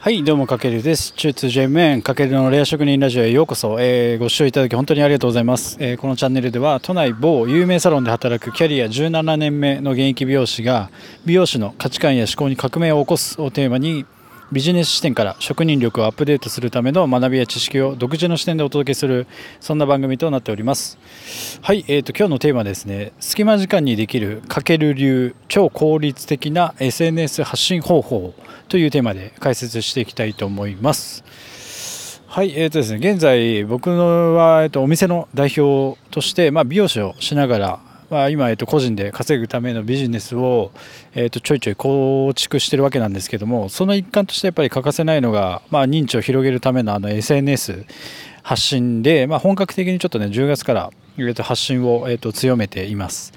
はい、どうも、かけるです。中通 JMN、かけるのレア職人ラジオへようこそ。えーご視聴いただき本当にありがとうございます。えーこのチャンネルでは、都内某有名サロンで働くキャリア17年目の現役美容師が、美容師の価値観や思考に革命を起こすをテーマに、ビジネス視点から職人力をアップデートするための学びや知識を独自の視点でお届けするそんな番組となっております。はい、えー、と今日のテーマですね隙間時間にできるかける流超効率的な SNS 発信方法というテーマで解説していきたいと思います。はい、えーとですね、現在僕は、えー、とお店の代表として、まあ、美容師をしながらまあ、今、えっと、個人で稼ぐためのビジネスを、えっと、ちょいちょい構築してるわけなんですけどもその一環としてやっぱり欠かせないのが、まあ、認知を広げるためのあの SNS 発信で、まあ、本格的にちょっとね10月から、えっと、発信を、えっと、強めています。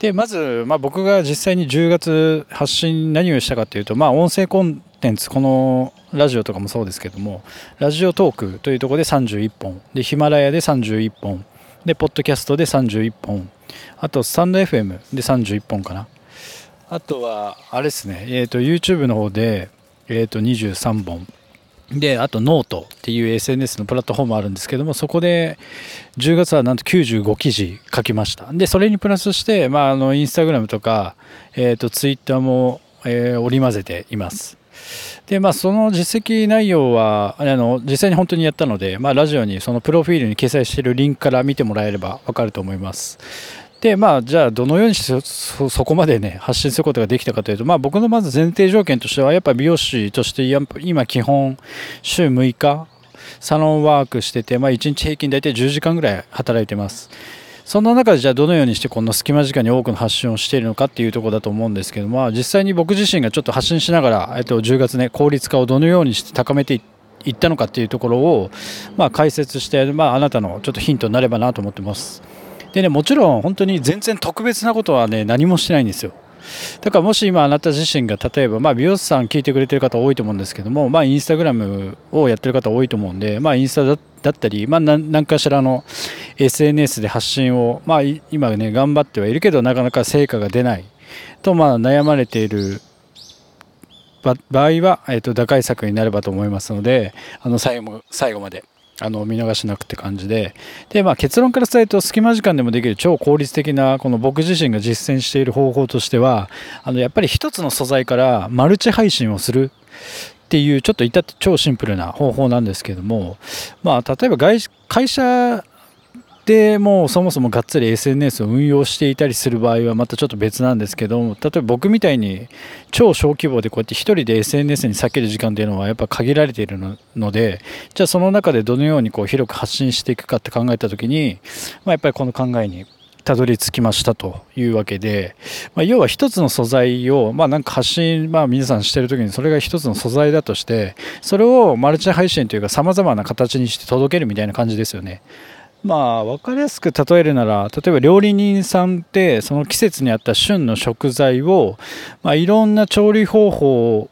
でまず、まあ、僕が実際に10月発信何をしたかというと、まあ、音声コンテンツこのラジオとかもそうですけどもラジオトークというところで31本でヒマラヤで31本でポッドキャストで31本。あとスタンド FM で31本かな。あとはあれですね、えー、と YouTube の方で、えー、と23本。であとノートっていう SNS のプラットフォームあるんですけどもそこで10月はなんと95記事書きました。でそれにプラスして、まあ、あのインスタグラムとか、えー、とツイッターも、えー織り交ぜています。でまあその実績内容はあの実際に本当にやったので、まあ、ラジオにそのプロフィールに掲載しているリンクから見てもらえれば分かると思います。でまあじゃあどのようにしてそこまでね発信することができたかというと、まあ、僕のまず前提条件としてはやっぱ美容師として今基本週6日サロンワークしてて、まあ、1日平均大体10時間ぐらい働いてます。そんな中でじゃあどのようにしてこの隙間時間に多くの発信をしているのかっていうところだと思うんですけども、実際に僕自身がちょっと発信しながら、えっと、10月ね効率化をどのようにして高めていったのかっていうところを、まあ、解説して、まあ、あなたのちょっとヒントになればなと思ってます。でねもちろん本当に全然特別なことはね何もしてないんですよ。だからもし今あなた自身が例えば、まあ、美容師さん聞いてくれてる方多いと思うんですけども、まあ、インスタグラムをやってる方多いと思うんで、まあ、インスタだったり、まあ、何かしらの SNS で発信を、まあ、今ね頑張ってはいるけどなかなか成果が出ない。と、まあ、悩まれている場合は、えー、と打開策になればと思いますのであの最後最後まであの見逃しなくって感じで。で、まあ、結論から伝えると隙間時間でもできる超効率的なこの僕自身が実践している方法としてはあのやっぱり一つの素材からマルチ配信をする。っていうちょっと至って超シンプルな方法なんですけども、まあ、例えば会社でもうそもそもがっつり SNS を運用していたりする場合はまたちょっと別なんですけど例えば僕みたいに超小規模でこうやって一人で SNS に避ける時間っていうのはやっぱ限られているのでじゃあその中でどのようにこう広く発信していくかって考えた時に、まあ、やっぱりこの考えにたどり着きましたというわけで、まあ、要は一つの素材を、まあ、なんか発信、まあ、皆さんしてる時にそれが一つの素材だとしてそれをマルチ配信というかさまざまな形にして届けるみたいな感じですよね。まあ分かりやすく例えるなら例えば料理人さんってその季節に合った旬の食材を、まあ、いろんな調理方法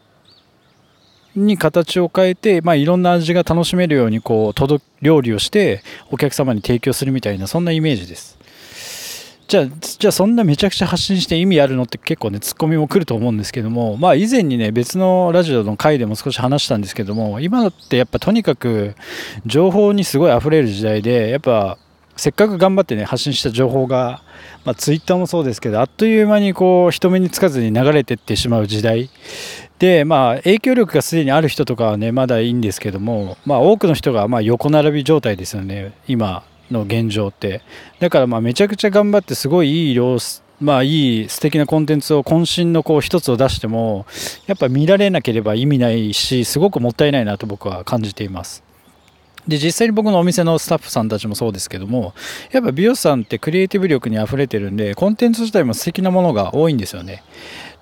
に形を変えて、まあ、いろんな味が楽しめるようにこう届料理をしてお客様に提供するみたいなそんなイメージです。じゃあじゃあそんなめちゃくちゃ発信して意味あるのって結構ねツッコミも来ると思うんですけどもまあ以前にね別のラジオの回でも少し話したんですけども今だってやっぱとにかく情報にすごい溢れる時代でやっぱせっかく頑張ってね発信した情報が、まあ、ツイッターもそうですけどあっという間にこう人目につかずに流れてってしまう時代。でまあ影響力がすでにある人とかはねまだいいんですけどもまあ多くの人がまあ横並び状態ですよね今。の現状って。だからまあめちゃくちゃ頑張ってすごいいい量まあいい素敵なコンテンツを渾身のこう一つを出してもやっぱ見られなければ意味ないしすごくもったいないなと僕は感じています。で実際に僕のお店のスタッフさんたちもそうですけどもやっぱ美容師さんってクリエイティブ力にあふれてるんでコンテンツ自体も素敵なものが多いんですよね。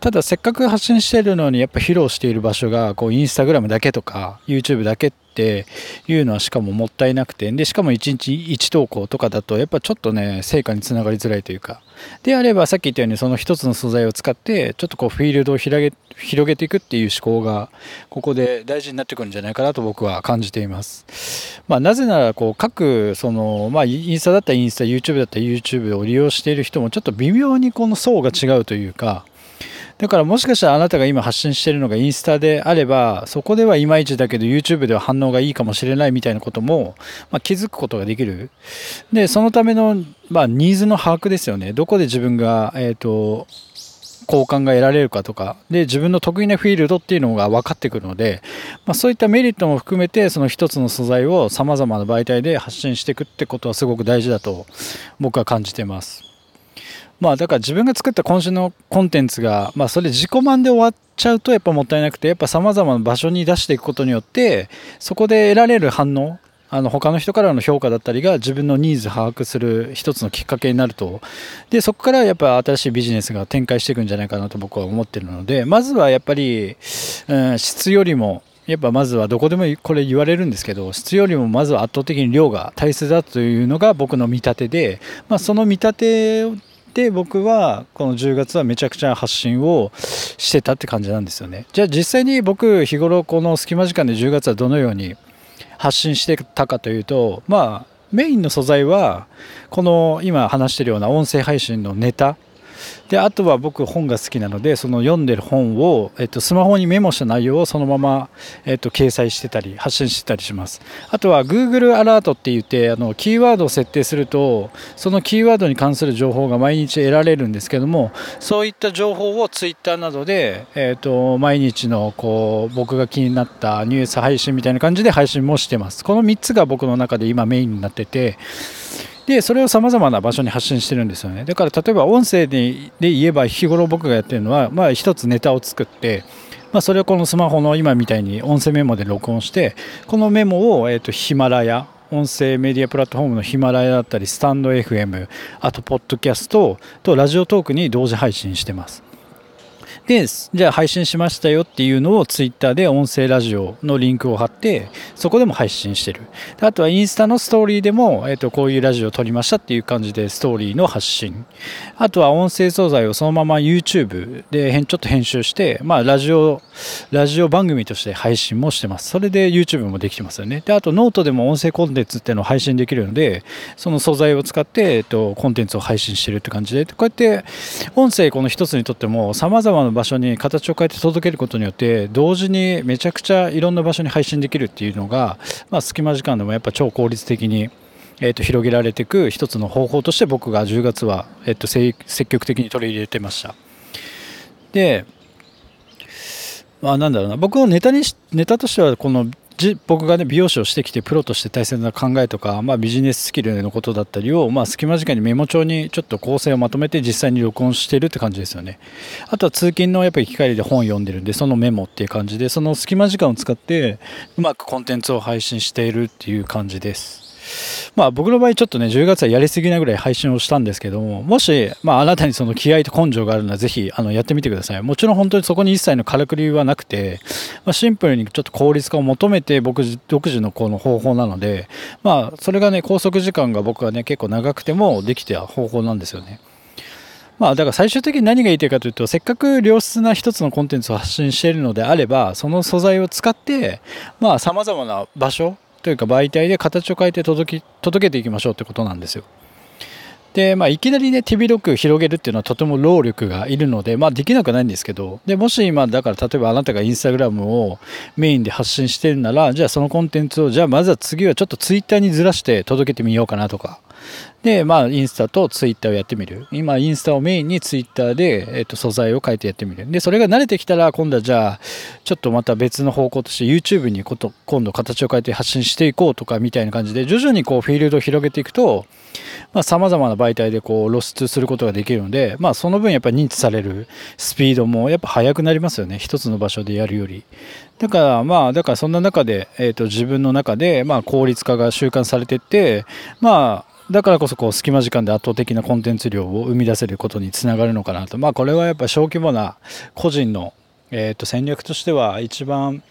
ただせっかく発信してるのにやっぱ披露している場所がこうインスタグラムだけとか YouTube だけっていうのはしかももったいなくてでしかも1日1投稿とかだとやっぱちょっとね成果につながりづらいというかであればさっき言ったようにその一つの素材を使ってちょっとこうフィールドを広げ広げていくっていう思考がここで大事になってくるんじゃないかなと僕は感じています。まあ、なぜならこう各その、まあ、インスタだったらインスタ YouTube だったら YouTube を利用している人もちょっと微妙にこの層が違うというかだからもしかしたらあなたが今発信しているのがインスタであればそこではいまいちだけど YouTube では反応がいいかもしれないみたいなことも、まあ、気づくことができる。でそのための、まあ、ニーズの把握ですよね。どこで自分が、えーと、好感が得られるかとか。で自分の得意なフィールドっていうのが分かってくるので、まあ、そういったメリットも含めてその一つの素材をさまざまな媒体で発信していくってことはすごく大事だと僕は感じてます。まあだから自分が作った今週のコンテンツが、まあそれ自己満で終わっちゃうとやっぱもったいなくて、やっぱ様々な場所に出していくことによって、そこで得られる反応、あの他の人からの評価だったりが自分のニーズ把握する一つのきっかけになると。でそこからやっぱ新しいビジネスが展開していくんじゃないかなと僕は思ってるのでまずはやっぱり、うん、質よりもやっぱまずはどこでもこれ言われるんですけど質よりもまずは圧倒的に量が大切だというのが僕の見立てで、まあ、その見立てで僕はこの10月はめちゃくちゃ発信をしてたって感じなんですよね。じゃあ実際に僕日頃この隙間時間で10月はどのように発信してたかというとまあメインの素材はこの今話してるような音声配信のネタであとは僕本が好きなのでその読んでる本を、えっと、スマホにメモした内容をそのまま、えっと、掲載してたり発信してたりします。あとは Google アラートって言ってあのキーワードを設定するとそのキーワードに関する情報が毎日得られるんですけどもそういった情報を Twitter などで、えっと、毎日のこう僕が気になったニュース配信みたいな感じで配信もしてます。この3つが僕の中で今メインになっててでそれをさまざまな場所に発信してるんですよね。だから例えば音声でで言えば日頃僕がやってるのは、まあ、一つネタを作って、まあ、それをこのスマホの今みたいに音声メモで録音してこのメモを、えーと、ヒマラヤ音声メディアプラットフォームのヒマラヤだったりスタンド FM あとポッドキャストとラジオトークに同時配信してます。で、じゃあ配信しましたよっていうのをツイッターで音声ラジオのリンクを貼って、そこでも配信してる。あとはインスタのストーリーでも、えっ、と、こういうラジオを撮りましたっていう感じでストーリーの発信。あとは音声素材をそのまま YouTube でちょっと編集して、まあラジオ、ラジオ番組として配信もしてます。それで YouTube もできてますよね。で、あとノートでも音声コンテンツっていうのを配信できるので、その素材を使って、えっと、コンテンツを配信してるって感じで、こうやって音声この一つにとっても様々な場所に形を変えて届けることによって同時にめちゃくちゃいろんな場所に配信できるっていうのが、まあ、隙間時間でもやっぱ超効率的に、えー、と広げられていく一つの方法として僕が10月は、えー、と積極的に取り入れてました。でまあなんだろうな。僕のネタにネタとしてはこのじ僕がね美容師をしてきてプロとして大切な考えとか、まあ、ビジネススキルのことだったりを、まあ、隙間時間にメモ帳にちょっと構成をまとめて実際に録音してるって感じですよね。あとは通勤のやっぱり機械で本読んでるんでそのメモっていう感じでその隙間時間を使ってうまくコンテンツを配信しているっていう感じです。まあ僕の場合ちょっとね、10月はやりすぎなぐらい配信をしたんですけども、もし、まああなたにその気合と根性があるならぜひあのやってみてください。もちろん本当にそこに一切のからくりはなくて、まあ、シンプルにちょっと効率化を求めて僕独自のこの方法なので、まあそれがね、拘束時間が僕はね、結構長くてもできた方法なんですよね。まあ、だから最終的に何が言いたいかというと、せっかく良質な一つのコンテンツを発信しているのであれば、その素材を使って、まあ、様々な場所、というか媒体で形を変えて届き届けていきましょうってことなんですよ。で、まあ、いきなりね、手広く広げるっていうのはとても労力がいるので、まあ、できなくないんですけど、で、もし今、だから例えばあなたがインスタグラムをメインで発信してるなら、じゃあそのコンテンツを、じゃあまずは次はちょっとツイッターにずらして届けてみようかなとか、で、まあ、インスタとツイッターをやってみる。今、インスタをメインにツイッターで、えっと、素材を変えてやってみる。で、それが慣れてきたら、今度はじゃあ、ちょっとまた別の方向として YouTube にこと今度形を変えて発信していこうとかみたいな感じで、徐々にこう、フィールドを広げていくと、まあ、様々な媒体でこう、露出することができるので、まあ、その分やっぱり認知されるスピードもやっぱ速くなりますよね。一つの場所でやるより。だからまあだからそんな中で、えー、と自分の中でまあ効率化が習慣されてってまあだからこそこう隙間時間で圧倒的なコンテンツ量を生み出せることにつながるのかなと、まあ、これはやっぱ小規模な個人の、えー、と戦略としては一番、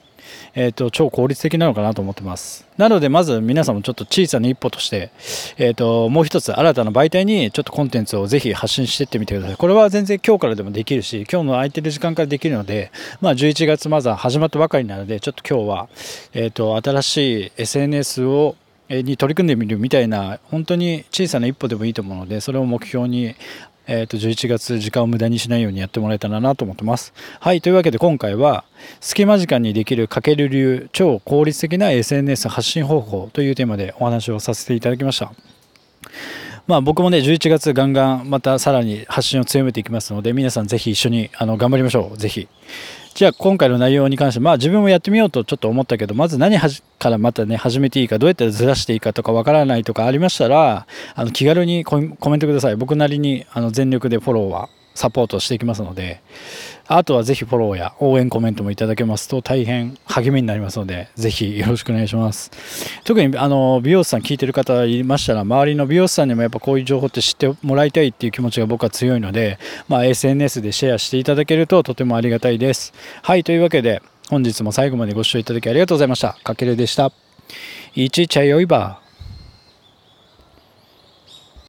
えー、と超効率的なのかなと思ってます。なのでまず皆さんもちょっと小さな一歩として、えー、ともう一つ新たな媒体にちょっとコンテンツをぜひ発信していってみてください。これは全然今日からでもできるし今日の空いてる時間からできるので、まあ、11月まずは始まったばかりなのでちょっと今日は、えー、と新しい SNS をに取り組んでみるみたいな本当に小さな一歩でもいいと思うのでそれを目標にえー、と11月時間を無駄にしないようにやってもらえたらなと思ってます。はいというわけで今回は隙間時間にできるかける流超効率的な SNS 発信方法というテーマでお話をさせていただきました。まあ僕もね11月ガンガンまたさらに発信を強めていきますので皆さんぜひ一緒にあの頑張りましょう。ぜひ。じゃあ今回の内容に関してまあ自分もやってみようとちょっと思ったけどまず何からまたね始めていいかどうやったらずらしていいかとかわからないとかありましたらあの気軽にコメントください。僕なりにあの全力でフォローはサポートしていきますのであとはぜひフォローや応援コメントもいただけますと大変励みになりますので、ぜひよろしくお願いします。特にあの美容師さん聞いてる方いましたら、周りの美容師さんにもやっぱこういう情報って知ってもらいたいっていう気持ちが僕は強いので、まあ、SNS でシェアしていただけるととてもありがたいです。はい、というわけで本日も最後までご視聴いただきありがとうございました。かけるでした。いちちゃよいば。